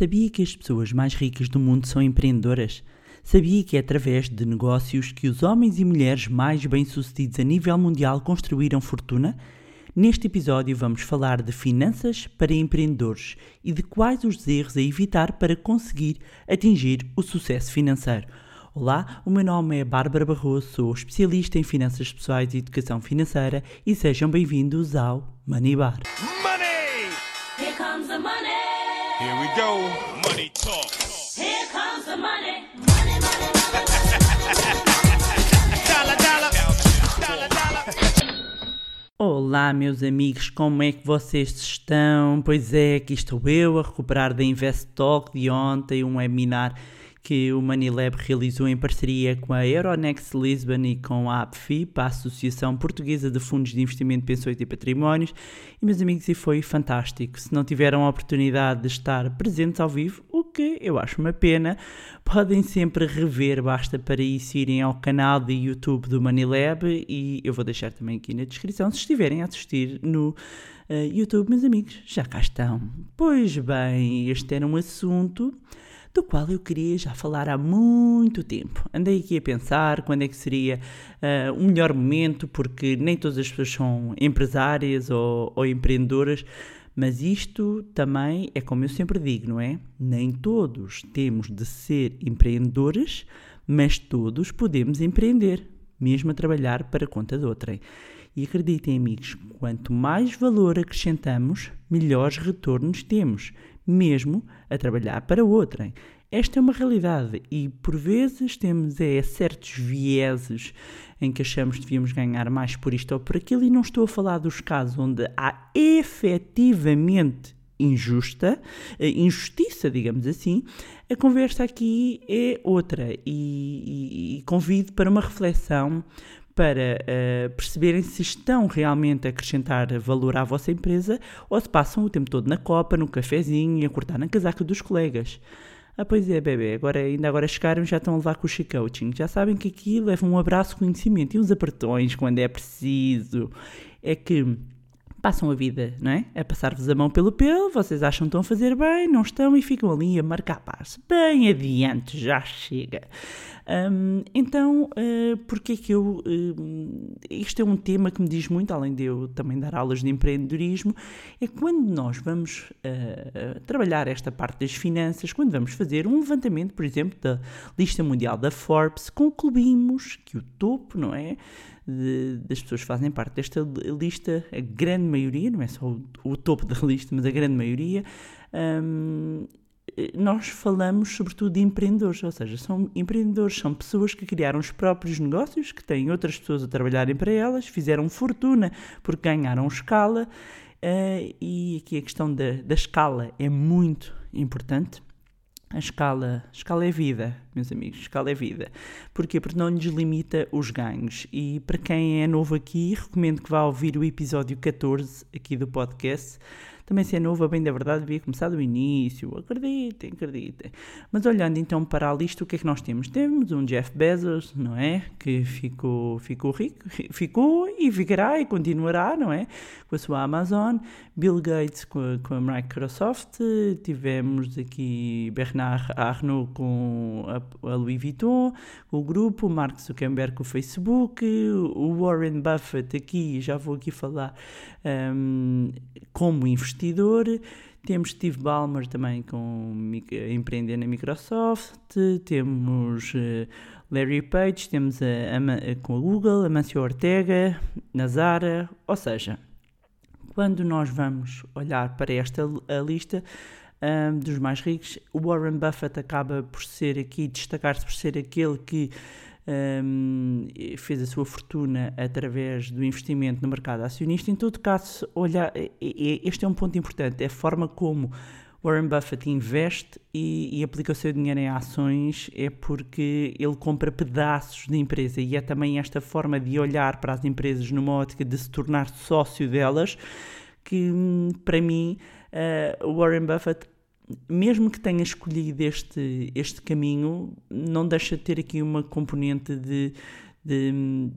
Sabia que as pessoas mais ricas do mundo são empreendedoras? Sabia que é através de negócios que os homens e mulheres mais bem-sucedidos a nível mundial construíram fortuna? Neste episódio vamos falar de finanças para empreendedores e de quais os erros a evitar para conseguir atingir o sucesso financeiro. Olá, o meu nome é Bárbara Barroso, sou especialista em finanças pessoais e educação financeira e sejam bem-vindos ao Money Bar. Money! Here comes the money. Here we go. Money talk. Here comes the money. Money, money, money. Dollar, dollar. Dollar, dollar. Olá, meus amigos, como é que vocês estão? Pois é, aqui estou eu a recuperar da Invest Talk de ontem, um webinar que o Manilab realizou em parceria com a Euronext Lisbon e com a APFIP, a Associação Portuguesa de Fundos de Investimento, Pensões e Patrimónios. E, meus amigos, e foi fantástico. Se não tiveram a oportunidade de estar presentes ao vivo, o que eu acho uma pena, podem sempre rever, basta para isso irem ao canal de YouTube do Manilab e eu vou deixar também aqui na descrição se estiverem a assistir no eh, YouTube, meus amigos, já cá estão. Pois bem, este era um assunto do qual eu queria já falar há muito tempo. Andei aqui a pensar quando é que seria uh, o melhor momento, porque nem todas as pessoas são empresárias ou, ou empreendedoras, mas isto também é como eu sempre digo, não é? Nem todos temos de ser empreendedores, mas todos podemos empreender, mesmo a trabalhar para conta de outrem. E acreditem, amigos, quanto mais valor acrescentamos, melhores retornos temos, mesmo a trabalhar para outrem. Esta é uma realidade e por vezes temos é, certos vieses em que achamos que devíamos ganhar mais por isto ou por aquilo, e não estou a falar dos casos onde há efetivamente injusta, eh, injustiça, digamos assim, a conversa aqui é outra e, e, e convido para uma reflexão para uh, perceberem se estão realmente a acrescentar valor à vossa empresa ou se passam o tempo todo na copa, no cafezinho e a cortar na casaca dos colegas. Ah, pois é, bebê, agora, ainda agora chegaram já estão a levar com o coaching. Já sabem que aqui leva um abraço, conhecimento e uns apertões quando é preciso. É que passam a vida, não é? A passar-vos a mão pelo pelo, vocês acham que estão a fazer bem, não estão e ficam ali a marcar passo. Bem adiante, já chega. Hum, então, uh, porquê que eu. Uh, isto é um tema que me diz muito, além de eu também dar aulas de empreendedorismo, é quando nós vamos uh, trabalhar esta parte das finanças, quando vamos fazer um levantamento, por exemplo, da lista mundial da Forbes, concluímos que o topo, não é? De, das pessoas que fazem parte desta lista, a grande maioria, não é só o, o topo da lista, mas a grande maioria, hum, nós falamos sobretudo de empreendedores, ou seja, são empreendedores, são pessoas que criaram os próprios negócios, que têm outras pessoas a trabalharem para elas, fizeram fortuna porque ganharam escala, uh, e aqui a questão da, da escala é muito importante. A escala, a escala é vida, meus amigos, escala é vida. Porquê? Porque não lhes limita os ganhos. E para quem é novo aqui, recomendo que vá ouvir o episódio 14 aqui do podcast, também se é novo, a bem da verdade, devia começar do início. Acreditem, acreditem. Mas olhando então para a lista, o que é que nós temos? Temos um Jeff Bezos, não é? Que ficou, ficou rico, ficou e ficará e continuará, não é? Com a sua Amazon. Bill Gates com a, com a Microsoft. Tivemos aqui Bernard Arnault com a, a Louis Vuitton, o grupo, Mark Zuckerberg com o Facebook, o Warren Buffett aqui, já vou aqui falar um, como investidor. Temos Steve Ballmer também com empreender na Microsoft, temos uh, Larry Page, temos a, a, com a Google, Amancio Ortega, Nazara, ou seja, quando nós vamos olhar para esta lista um, dos mais ricos, o Warren Buffett acaba por ser aqui, destacar-se por ser aquele que um, fez a sua fortuna através do investimento no mercado acionista. Em todo caso, olhar, este é um ponto importante, é a forma como Warren Buffett investe e, e, aplica o seu dinheiro em ações é porque ele compra pedaços de empresa e é também esta forma de olhar para as empresas numa ótica de se tornar sócio delas que, hum, para mim, uh, Warren Buffett mesmo que tenha escolhido este, este caminho, não deixa de ter aqui uma componente de, de,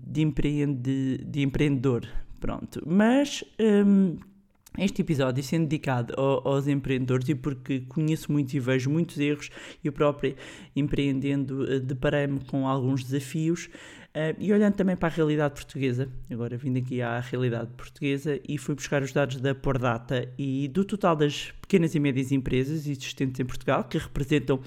de, empreende, de empreendedor. Pronto. Mas um, este episódio sendo dedicado ao- aos empreendedores e porque conheço muito e vejo muitos erros, eu própria empreendendo eh, deparei-me com alguns desafios eh, e olhando também para a realidade portuguesa, agora vindo aqui à realidade portuguesa e fui buscar os dados da Pordata e do total das pequenas e médias empresas existentes em Portugal, que representam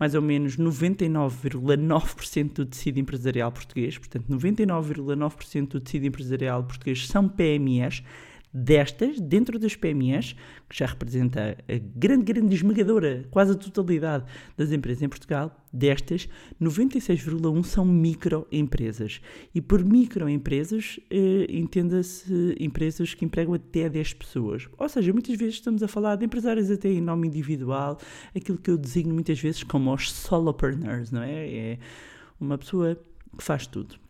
mais ou menos 99,9% do tecido empresarial português, portanto 99,9% do tecido empresarial português são PMEs, destas, dentro das PMEs, que já representa a grande, grande esmagadora, quase a totalidade das empresas em Portugal, destas, 96,1 são microempresas. E por microempresas, eh, entenda-se empresas que empregam até 10 pessoas. Ou seja, muitas vezes estamos a falar de empresários até em nome individual, aquilo que eu designo muitas vezes como os solopreneurs, não é? É uma pessoa que faz tudo.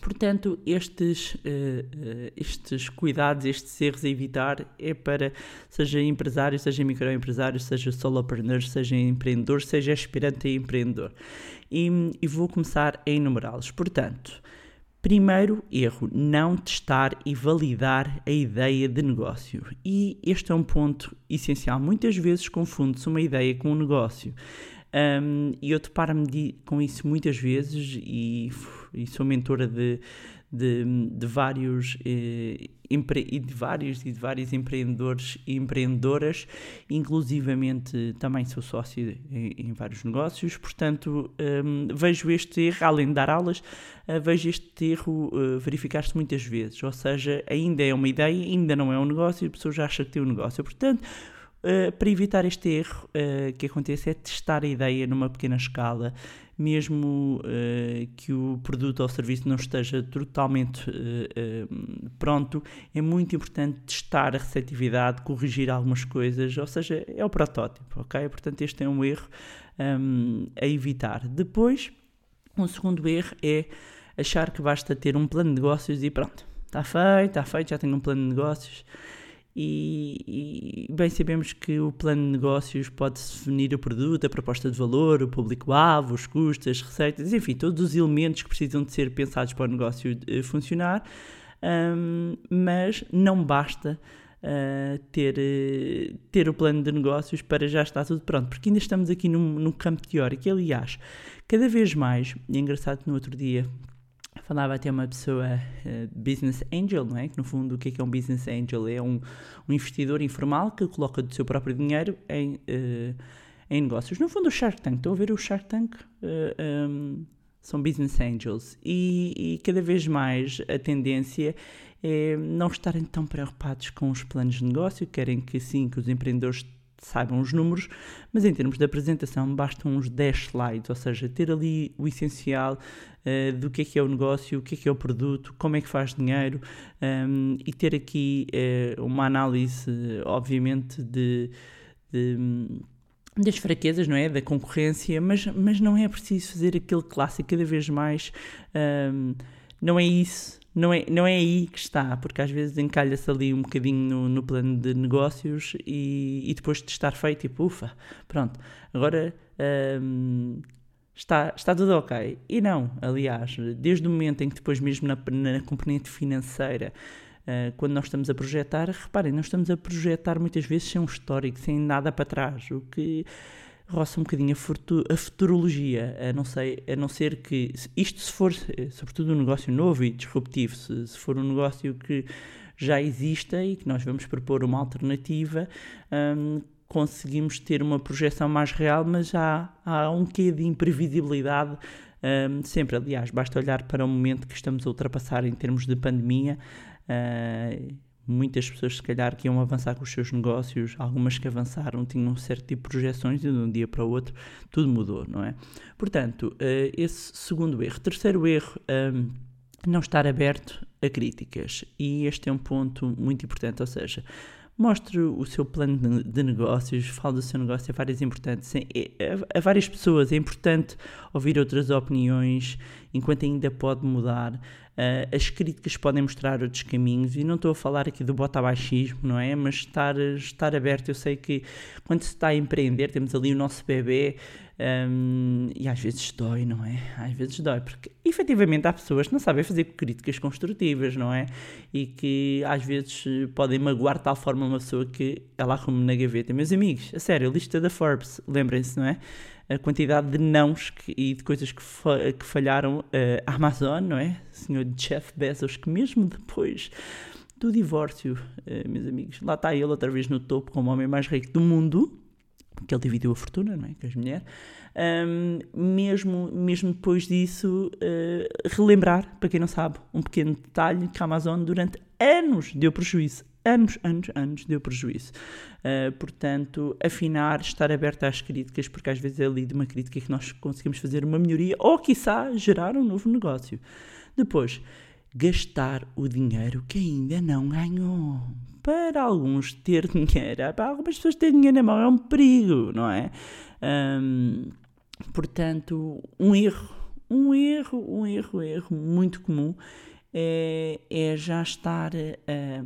Portanto, estes, eh, estes cuidados, estes erros a evitar é para, seja empresário, seja microempresário, seja solopreneur, seja empreendedor, seja aspirante a empreendedor. E, e vou começar a enumerá-los. Portanto, primeiro erro, não testar e validar a ideia de negócio. E este é um ponto essencial. Muitas vezes confunde-se uma ideia com um negócio. Um, e eu deparo-me de- com isso muitas vezes e, e sou mentora de, de, de vários eh, e de vários e de vários empreendedores e empreendedoras, inclusivamente também sou sócio em, em vários negócios, portanto um, vejo este erro, além de dar aulas, uh, vejo este erro uh, verificar-se muitas vezes, ou seja, ainda é uma ideia, ainda não é um negócio e a pessoa já acha que tem um negócio, portanto Uh, para evitar este erro que acontece é testar a ideia numa pequena escala, mesmo uh, que o produto ou serviço não esteja totalmente pronto, é muito importante testar a receptividade, corrigir algumas coisas, ou seja, é o protótipo, ok? Portanto, este é um erro um, a evitar. Depois, um segundo erro é achar que basta ter um plano de negócios e pronto, está feito, está feito, já tenho um plano de negócios. E, e, bem sabemos que o plano de negócios pode definir o produto, a proposta de valor, o público-alvo, os custos, as receitas, enfim, todos os elementos que precisam de ser pensados para o negócio uh, funcionar, um, mas não basta uh, ter, uh, ter o plano de negócios para já estar tudo pronto, porque ainda estamos aqui num, num campo teórico. Aliás, cada vez mais, e é engraçado que no outro dia falava até uma pessoa uh, business angel, não é? Que no fundo o que é, que é um business angel? É um, um investidor informal que coloca do seu próprio dinheiro em, uh, em negócios. No fundo o Shark Tank, estão a ver o Shark Tank? Uh, um, são business angels e, e, cada vez mais a tendência é não estarem tão preocupados com os planos de negócio, querem que sim, que os empreendedores saibam os números, mas em termos de apresentação bastam uns 10 slides, ou seja, ter ali o essencial uh, do que é que é o negócio, o que é que é o produto, como é que faz dinheiro um, e ter aqui uh, uma análise, obviamente, de, de das fraquezas, não é? Da concorrência, mas, mas não é preciso fazer aquele clássico cada vez mais. Um, não é isso, não é, não é aí que está, porque às vezes encalha-se ali um bocadinho no, no plano de negócios e, e, depois de estar feito, tipo, ufa, pronto, agora um, está, está tudo ok. E não, aliás, desde o momento em que depois mesmo na, na componente financeira Uh, quando nós estamos a projetar, reparem, nós estamos a projetar muitas vezes sem um histórico, sem nada para trás, o que roça um bocadinho a, futu a futurologia, a não, sei, a não ser que, isto se for, sobretudo um negócio novo e disruptivo, se, se for um negócio que já exista e que nós vamos propor uma alternativa, um, conseguimos ter uma projeção mais real, mas há, há um quê de imprevisibilidade um, sempre. Aliás, basta olhar para o momento que estamos a ultrapassar em termos de pandemia. Uh, muitas pessoas, se calhar, que iam avançar com os seus negócios, algumas que avançaram tinham um certo tipo de projeções e de um dia para o outro tudo mudou, não é? Portanto, uh, esse segundo erro. Terceiro erro, um, não estar aberto a críticas. E este é um ponto muito importante, ou seja, mostre o seu plano de negócios, fale do seu negócio a várias importantes, a, várias pessoas, é importante ouvir outras opiniões enquanto ainda pode mudar. Uh, as críticas podem mostrar outros caminhos e não estou a falar aqui do botabaixismo, não é? Mas estar, estar aberto, eu sei que quando se está a empreender, temos ali o nosso bebê um, e às vezes dói, não é? Às vezes dói, porque efetivamente há pessoas que não sabem fazer críticas construtivas, não é? E que às vezes podem magoar de tal forma uma pessoa que ela arrume na gaveta. Meus amigos, a sério, a lista da Forbes, lembrem-se, não é? a quantidade de nãos que, e de coisas que, fa que falharam uh, a Amazon, não é? O senhor Jeff Bezos, que mesmo depois do divórcio, uh, meus amigos, lá está ele outra vez no topo como o homem mais rico do mundo, que ele dividiu a fortuna, não é? Com as mulheres. Um, mesmo, mesmo depois disso, uh, relembrar, para quem não sabe, um pequeno detalhe que a Amazon durante anos deu prejuízo anos, anos, anos deu prejuízo. Uh, portanto, afinar, estar aberto às críticas, porque às vezes é ali de uma crítica que nós conseguimos fazer uma melhoria ou, quiçá, gerar um novo negócio. Depois, gastar o dinheiro que ainda não ganhou. Para alguns, ter dinheiro, para algumas pessoas ter dinheiro na mão é um perigo, não é? Portanto, um erro, um erro, um erro, um erro muito comum é, é já estar a.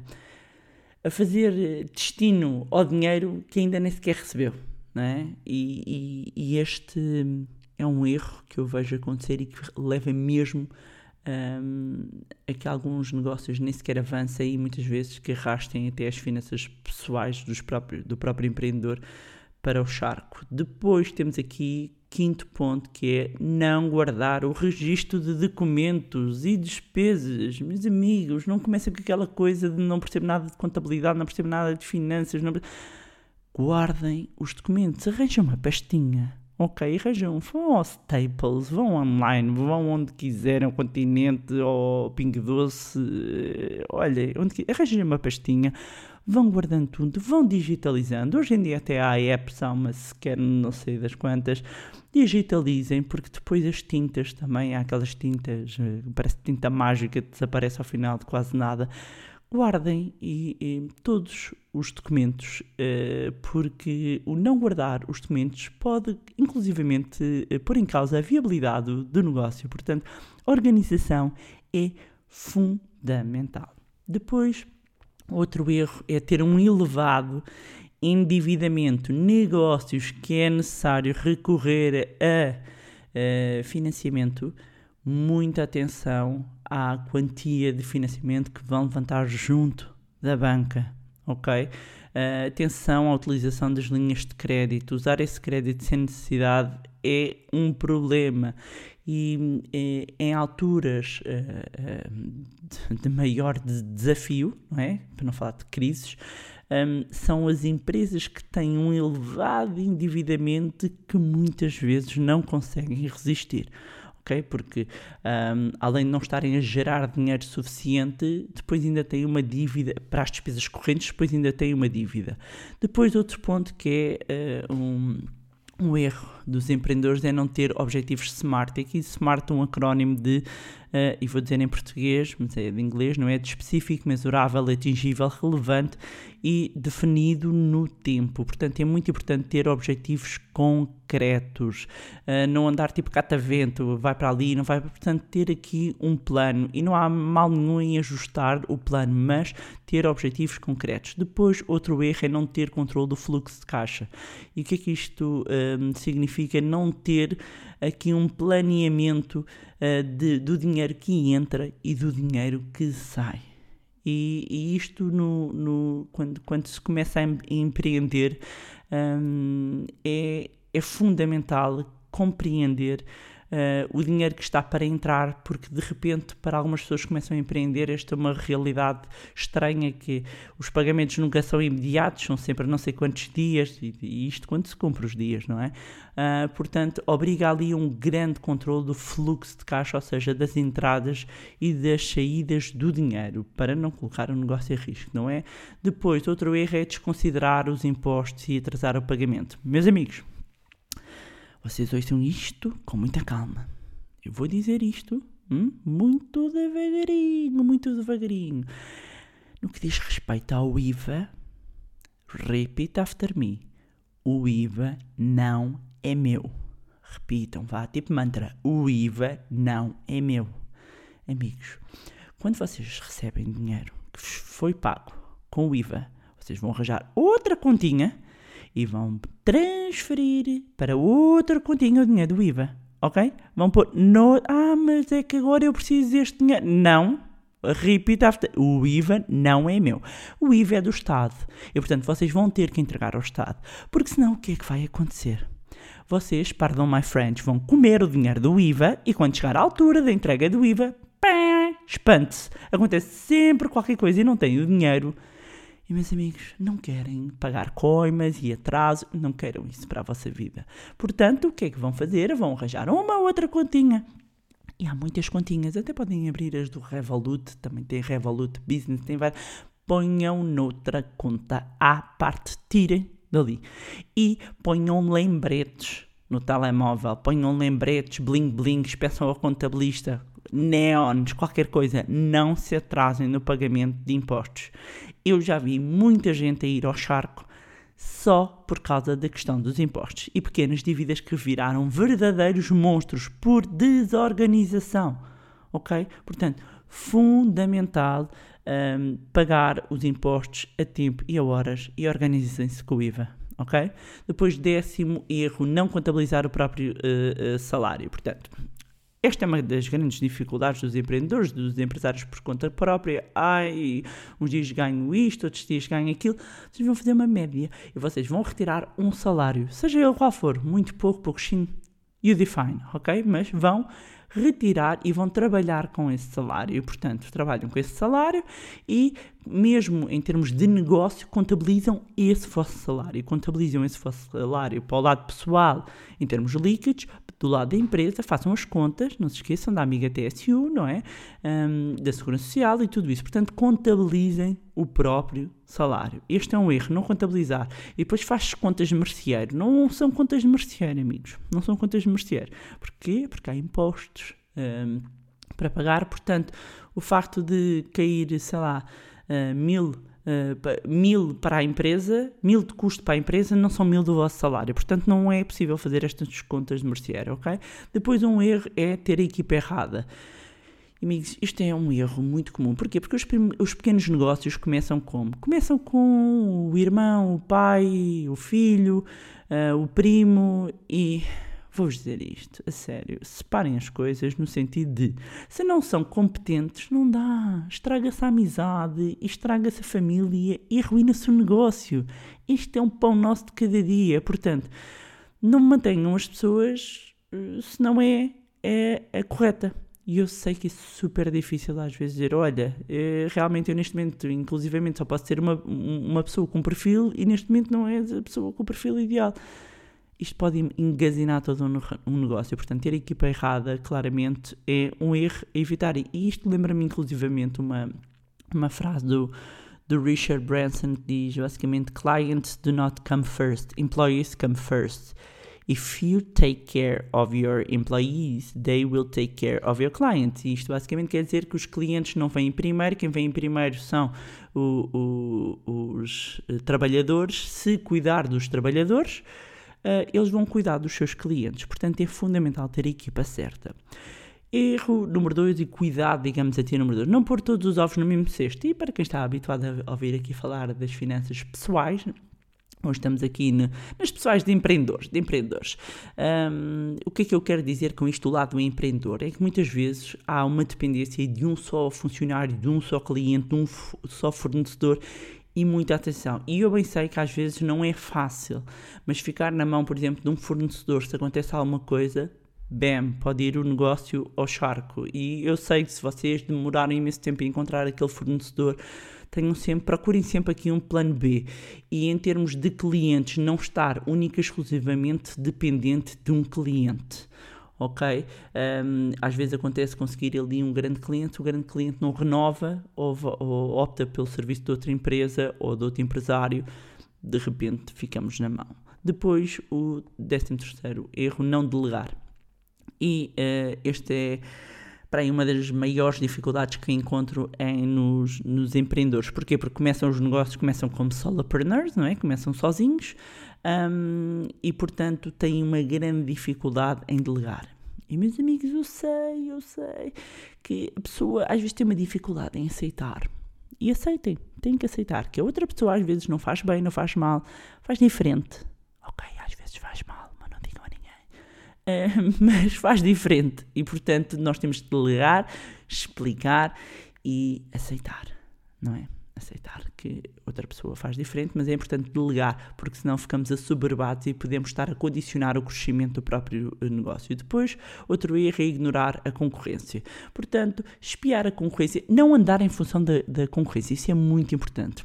A fazer destino ao dinheiro que ainda nem sequer recebeu. Não é? e, e, e este é um erro que eu vejo acontecer e que leva mesmo um, a que alguns negócios nem sequer avancem e muitas vezes que arrastem até as finanças pessoais dos próprios, do próprio empreendedor para o charco. Depois temos aqui quinto ponto que é não guardar o registro de documentos e despesas. Meus amigos, não comecem com aquela coisa de não percebo nada de contabilidade, não percebo nada de finanças. Não... Guardem os documentos, arranjem uma pastinha. Ok, arranjam, vão ao Staples, vão online, vão onde quiserem, ao continente, ao Ping Doce, olha, onde arranjem uma pastinha, vão guardando tudo, vão digitalizando. Hoje em dia até há apps, há uma sequer não sei das quantas, digitalizem, porque depois as tintas também, há aquelas tintas, eh, parece tinta mágica, desaparece ao final de quase nada. Guardem e, e todos os documentos, uh, porque o não guardar os documentos pode, inclusivamente, uh, pôr em causa a viabilidade do, negócio. Portanto, organização é fundamental. Depois, outro erro é ter um elevado endividamento, negócios que é necessário recorrer a uh, financiamento, muita atenção à quantia de financiamento que vão levantar junto da banca, ok? Uh, atenção à utilização das linhas de crédito. Usar esse crédito sem necessidade é um problema e eh, em alturas uh, de, maior desafio, não é? para não falar de crises, um, são as empresas que têm um elevado endividamento que muitas vezes não conseguem resistir. Okay? Porque um, além de não estarem a gerar dinheiro suficiente, depois ainda têm uma dívida para as despesas correntes, depois ainda têm uma dívida. Depois outro ponto que é uh, um, um erro dos empreendedores é não ter objetivos SMART. Aqui SMART é um acrónimo de uh, e vou dizer em português, mas é de inglês, não é? De específico, mesurável, atingível, relevante e definido no tempo. Portanto, é muito importante ter objetivos concretos, uh, não andar tipo catavento, vai para ali, não vai. Portanto, ter aqui um plano e não há mal nenhum em ajustar o plano, mas ter objetivos concretos. Depois, outro erro é não ter controle do fluxo de caixa. E o que é que isto uh, significa? Não ter aqui um planeamento uh, de, do dinheiro que entra e do dinheiro que sai. E, e isto, no, no, quando, quando se começa a empreender, um, é, é fundamental compreender uh, o dinheiro que está para entrar, porque de repente para algumas pessoas que começam a empreender esta é uma realidade estranha que os pagamentos nunca são imediatos, são sempre não sei quantos dias, e, e isto quando se compra os dias, não é? Uh, portanto, obriga ali um grande controle do fluxo de caixa, ou seja, das entradas e das saídas do dinheiro, para não colocar o negócio em risco, não é? Depois, outro erro é desconsiderar os impostos e atrasar o pagamento. Meus amigos, vocês ouçam isto com muita calma. Eu vou dizer isto hum, muito devagarinho, muito devagarinho. No que diz respeito ao IVA, repeat after me. O IVA não é meu. repitam, vá, tipo mantra, o IVA não é meu. Amigos, quando vocês recebem dinheiro que foi pago com o IVA, vocês vão arranjar outra continha e vão transferir para outra continha o dinheiro do IVA, ok? Vão pôr no... Ah, mas é que agora eu preciso deste dinheiro. Não, after. O IVA não é meu. O IVA é do Estado. E, portanto, vocês vão ter que entregar ao Estado. Porque senão, o que é que vai acontecer? Vocês, pardon my French, vão comer o dinheiro do IVA e quando chegar à altura da entrega do IVA, espante-se. Acontece sempre qualquer coisa e não têm o dinheiro. E, meus amigos, não querem pagar coimas e atraso, não queiram isso para a vossa vida. Portanto, o que é que vão fazer? Vão arranjar uma ou outra continha. E há muitas continhas, até podem abrir as do Revolut, também tem Revolut Business, tem várias. Ponham noutra conta à parte, tirem dali. E ponham lembretes no telemóvel, ponham lembretes, bling bling, peçam ao contabilista, neons, qualquer coisa, não se atrasem no pagamento de impostos. Eu já vi muita gente a ir ao charco só por causa da questão dos impostos e pequenas dívidas que viraram verdadeiros monstros por desorganização. Ok? Portanto, fundamental um, pagar os impostos a tempo e a horas e organizem-se com o IVA. Ok? Depois, décimo erro, não contabilizar o próprio uh, uh, salário. Portanto, esta é uma das grandes dificuldades dos empreendedores, dos empresários por conta própria. Ai, uns dias ganho isto, outros dias ganho aquilo. Vocês vão fazer uma média e vocês vão retirar um salário, seja ele qual for, muito pouco, pouquinho, you define, ok? Mas vão retirar e vão trabalhar com esse salário. Portanto, trabalham com esse salário e, mesmo em termos de negócio, contabilizam esse vosso salário. Contabilizam esse vosso salário para o lado pessoal, em termos líquidos, do lado da empresa, façam as contas, não se esqueçam da amiga TSU, não é? Um, da Segurança Social e tudo isso. Portanto, contabilizem o próprio salário. Este é um erro, não contabilizar. E depois faz contas de merceeiro. Não são contas de merceeiro, amigos. Não são contas de merceeiro. Porquê? Porque há impostos um, para pagar. Portanto, o facto de cair, sei lá, uh, mil uh, mil para a empresa, mil de custo para a empresa, não são mil do vosso salário. Portanto, não é possível fazer estas contas de merceário, ok? Depois, um erro é ter a equipa errada. Amigos, isto é um erro muito comum. Porquê? Porque os, os, pequenos negócios começam como? Começam com o irmão, o pai, o filho, uh, o primo e Vou-vos dizer isto, a sério. Separem as coisas no sentido de se não são competentes, não dá. Estraga-se a amizade, estraga-se a família e arruina-se o negócio. Isto é um pão nosso de cada dia. Portanto, não mantenham as pessoas eh, se não é, é a correta. E eu sei que é super difícil às vezes dizer, olha, eh, realmente eu neste momento, inclusivamente, só posso ter uma, uma pessoa com perfil e neste momento não é a pessoa com o perfil ideal isto pode engasinar todo um negócio. Portanto, ter a equipa errada, claramente, é um erro a evitar. E isto lembra-me, inclusivamente, uma, uma frase do, do Richard Branson que diz basicamente: Clients do not come first, employees come first. If you take care of your employees, they will take care of your clients. E isto basicamente quer dizer que os clientes não vêm primeiro, quem vem primeiro são o, o, os eh, trabalhadores. Se cuidar dos trabalhadores, uh, eles vão cuidar dos seus clientes. Portanto, é fundamental ter a equipa certa. Erro número 2 e cuidado, digamos assim, número 2. Não pôr todos os ovos no mesmo cesto. E para quem está habituado a ouvir aqui falar das finanças pessoais, Hoje estamos aqui no, nas pessoais de empreendedores. De empreendedores. Um, o que é que eu quero dizer com isto do lado do empreendedor? É que muitas vezes há uma dependência de um só funcionário, de um só cliente, de um só fornecedor e muita atenção. E eu bem sei que às vezes não é fácil, mas ficar na mão, por exemplo, de um fornecedor, se acontece alguma coisa, bam, pode ir o negócio ao charco. E eu sei que se vocês demorarem imenso tempo a encontrar aquele fornecedor, tenham sempre, procurem sempre aqui um plano B. E em termos de clientes, não estar única e exclusivamente dependente de um cliente ok? Um, às vezes acontece conseguir ali um grande cliente, o grande cliente não renova ou, ou, opta pelo serviço de outra empresa ou de outro empresário, de repente ficamos na mão. Depois, o 13 terceiro erro, não delegar. E uh, este é para aí uma das maiores dificuldades que encontro é nos, nos empreendedores. Porquê? Porque começam os negócios, começam como solopreneurs, não é? Começam sozinhos, hum, e, portanto, têm uma grande dificuldade em delegar. E, meus amigos, eu sei, eu sei que a pessoa às vezes tem uma dificuldade em aceitar. E aceitem, têm que aceitar que a outra pessoa às vezes não faz bem, não faz mal, faz diferente. Ok, às vezes faz mal, mas não digam a Eh, mas faz diferente e, portanto, nós temos de delegar, explicar e aceitar, não é? Aceitar que outra pessoa faz diferente, mas é importante delegar, porque senão ficamos assoberbados e podemos estar a condicionar o crescimento do próprio eh, negócio. Depois, outro erro é ignorar a concorrência. Portanto, espiar a concorrência, não andar em função da, da concorrência, isso é muito importante.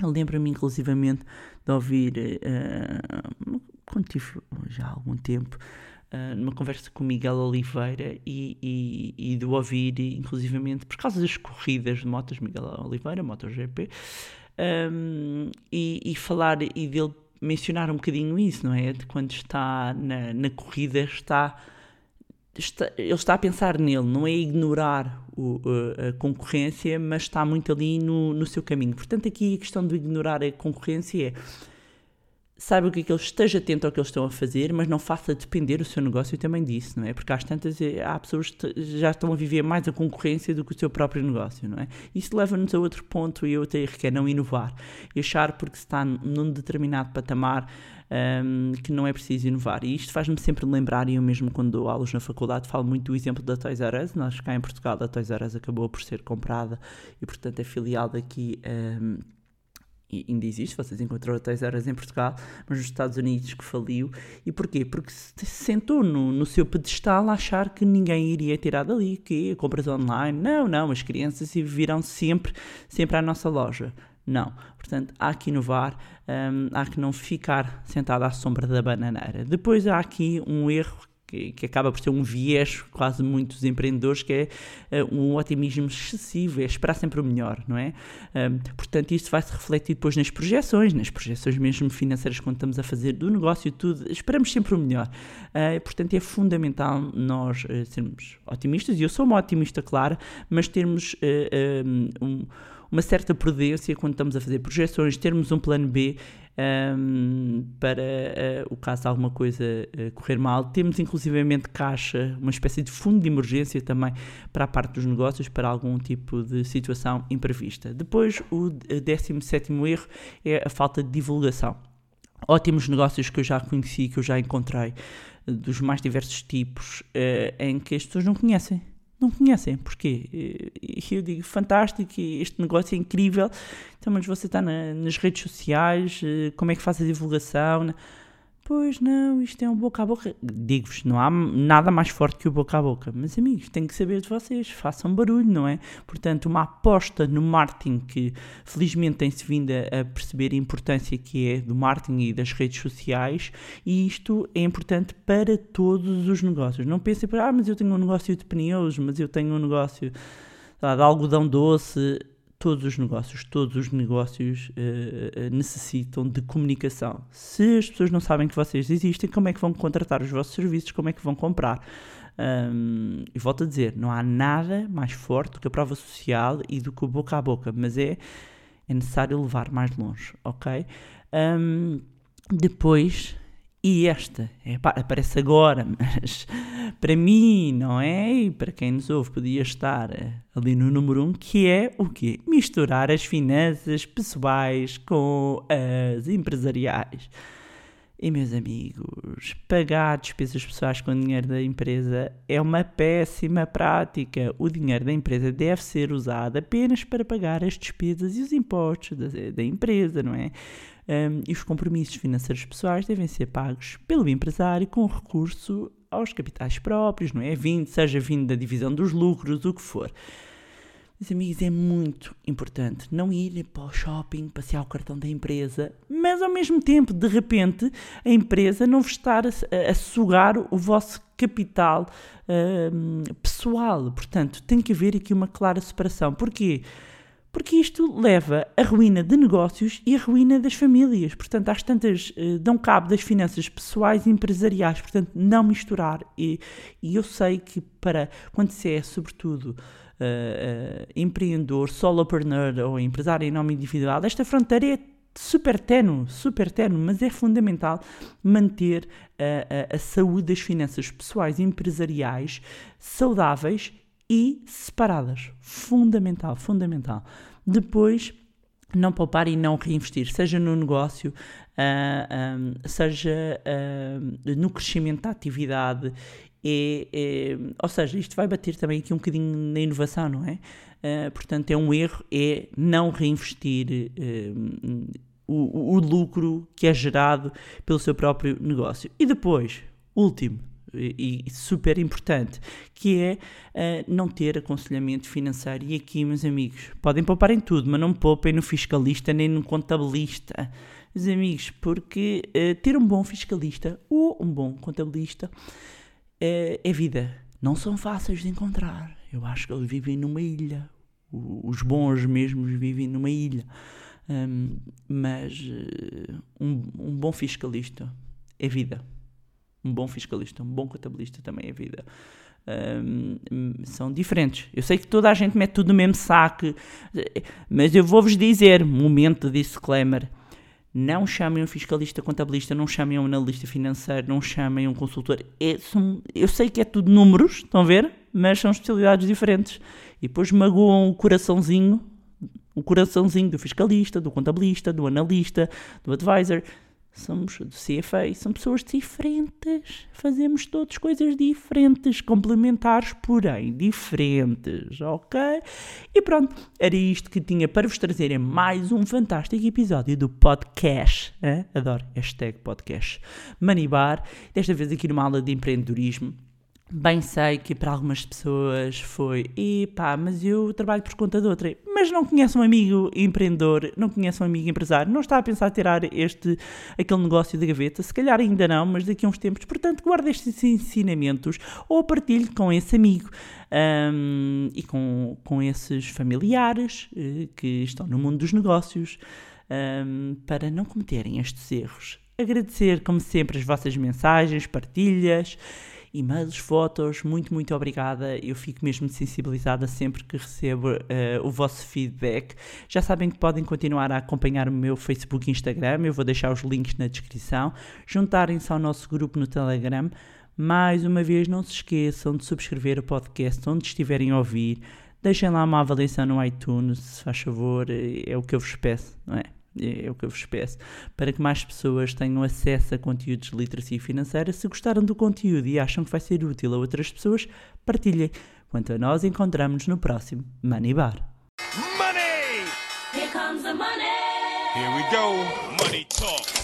Lembro-me, inclusivamente, de ouvir, eh, quando tive já há algum tempo, eh, numa conversa com Miguel Oliveira e, e, e de o ouvir, inclusivamente, por causa das corridas de motos, Miguel Oliveira, MotoGP, um, e, e falar e dele mencionar um bocadinho isso, não é? De quando está na, na corrida, está, está- ele está a pensar nele, não é ignorar o- a concorrência, mas está muito ali no, no seu caminho. Portanto, aqui a questão de ignorar a concorrência é saiba o que é que ele esteja atento ao que eles estão a fazer, mas não faça depender o seu negócio também disso, não é? Porque às tantas eh, há pessoas que já estão a viver mais a concorrência do que o seu próprio negócio, não é? Isso leva-nos a outro ponto e outro erro, que é não inovar. E achar porque se está num determinado patamar hum, que não é preciso inovar. E isto faz-me sempre lembrar, e eu mesmo quando dou aulas na faculdade falo muito do exemplo da Toys R Us. Nós cá em Portugal a Toys R Us acabou por ser comprada e portanto é filial daqui... hum, ainda existe, vocês encontraram R Us em Portugal, mas nos Estados Unidos que faliu. E porquê? Porque se sentou no, no seu pedestal a achar que ninguém iria tirar dali, que compras online. Não, não, as crianças virão sempre, sempre à nossa loja. Não. Portanto, há que inovar, hum, há que não ficar sentado à sombra da bananeira. Depois há aqui um erro que, acaba por ser um viés quase muitos empreendedores, que é eh, um otimismo excessivo, é esperar sempre o melhor, não é? Portanto, isto vai se refletir depois nas projeções, nas projeções mesmo financeiras, quando estamos a fazer do negócio tudo, esperamos sempre o melhor. Uh, portanto, é fundamental nós uh, sermos otimistas, e eu sou uma otimista, claro, mas termos uh, um, uma certa prudência quando estamos a fazer projeções, termos um plano B um, para uh, o caso de alguma coisa uh, correr mal. Temos inclusivamente caixa, uma espécie de fundo de emergência também para a parte dos negócios, para algum tipo de situação imprevista. Depois, o 17 erro é a falta de divulgação. Ótimos negócios que eu já conheci, que eu já encontrei, dos mais diversos tipos, em que as pessoas não conhecem não conhecem. Porquê? E eu digo, fantástico, este negócio é incrível, então, mas você está na, nas redes sociais, como é que faz a divulgação? Pois não, isto é um boca a boca. Digo-vos, não há nada mais forte que o boca a boca. Mas amigos, tenho que saber de vocês, façam barulho, não é? Portanto, uma aposta no marketing que felizmente tem-se vindo a perceber a importância que é do marketing e das redes sociais, e isto é importante para todos os negócios. Não pensem, ah, mas eu tenho um negócio de pneus, mas eu tenho um negócio de algodão doce todos os negócios, todos os negócios uh, necessitam de comunicação. Se as pessoas não sabem que vocês existem, como é que vão contratar os vossos serviços, como é que vão comprar? Um, e volto a dizer, não há nada mais forte do que a prova social e do que o boca a boca, mas é, é necessário levar mais longe, ok? Um, depois, e esta é, aparece agora, mas para mim, não é? E para quem nos ouve, podia estar ali no número 1, um, que é o quê? Misturar as finanças pessoais com as empresariais. E meus amigos, pagar despesas pessoais com o dinheiro da empresa é uma péssima prática. O dinheiro da empresa deve ser usado apenas para pagar as despesas e os impostos da, da empresa, não é? Um, e os compromissos financeiros pessoais devem ser pagos pelo empresário com recurso aos capitais próprios, não é? Vindo, seja vindo da divisão dos lucros, o que for. Meus amigos, é muito importante não ir para o shopping, passear o cartão da empresa, mas ao mesmo tempo, de repente, a empresa não vos estar a, a sugar o vosso capital um, pessoal. Portanto, tem que haver aqui uma clara separação. Porquê? Porque isto leva à ruína de negócios e à ruína das famílias. Portanto, às tantas uh, dão cabo das finanças pessoais e empresariais. Portanto, não misturar. E, e eu sei que para quando se é, sobretudo, Uh, uh, empreendedor, solopreneur ou empresário em nome individual, esta fronteira é super tenue, super tenue, mas é fundamental manter a, a, a saúde das finanças pessoais e empresariais saudáveis e separadas. Fundamental, fundamental. Depois, não poupar e não reinvestir, seja no negócio, ah, ah, seja ah, no crescimento da atividade. É- ou seja, isto vai bater também aqui um bocadinho na inovação, não é? Ah, portanto, é um erro, é não reinvestir o, o lucro que é gerado pelo seu próprio negócio. E depois, último, e, super importante, que é ah, não ter aconselhamento financeiro. E aqui, meus amigos, podem poupar em tudo, mas não poupem no fiscalista nem no contabilista. Meus amigos, porque ah, ter um bom fiscalista ou um bom contabilista é, é vida. Não são fáceis de encontrar. Eu acho que eles vivem numa ilha. Os bons mesmos vivem numa ilha. Hum, mas um, um bom fiscalista é vida. Um bom fiscalista, um bom contabilista também é vida. Hum, são diferentes. Eu sei que toda a gente mete tudo no mesmo saco, mas eu vou-vos dizer: momento de disclaimer. Não chamem um fiscalista contabilista, não chamem um analista financeiro, não chamem um consultor. É- são- eu sei que é tudo números, estão a ver? Mas são especialidades diferentes. E depois magoam o coraçãozinho, o coraçãozinho do fiscalista, do contabilista, do analista, do advisor. Somos do CFA, são pessoas diferentes. Fazemos todos coisas diferentes, complementares, porém diferentes, ok? E pronto, era isto que tinha para vos trazer em mais um fantástico episódio do podcast. hã? Adoro hashtag podcast. Manibar, desta vez aqui numa aula de empreendedorismo. Bem sei que para algumas pessoas foi, epá, mas eu trabalho por conta de outra. Mas não conhece um amigo empreendedor, não conhece um amigo empresário, não está a pensar tirar este, aquele negócio da gaveta, se calhar ainda não, mas daqui a uns tempos. Portanto, guarde estes ensinamentos ou partilhe com esse amigo hum, e com, com esses familiares eh, que estão no mundo dos negócios hum, para não cometerem estes erros. Agradecer, como sempre, as vossas mensagens, partilhas e-mails, fotos, muito, muito obrigada. Eu fico mesmo sensibilizada sempre que recebo eh, o vosso feedback. Já sabem que podem continuar a acompanhar o meu Facebook e Instagram, eu vou deixar os links na descrição. Juntarem-se ao nosso grupo no Telegram. Mais uma vez, não se esqueçam de subscrever o podcast onde estiverem a ouvir. Deixem lá uma avaliação no iTunes, se faz favor, eh, é o que eu vos peço, não é? É o que eu vos peço, para que mais pessoas tenham acesso a conteúdos de literacia financeira. Se gostaram do conteúdo e acham que vai ser útil a outras pessoas, partilhem. Quanto a nós, encontramos-nos no próximo Money Bar. Money! Here comes the money. Here we go. Money talk.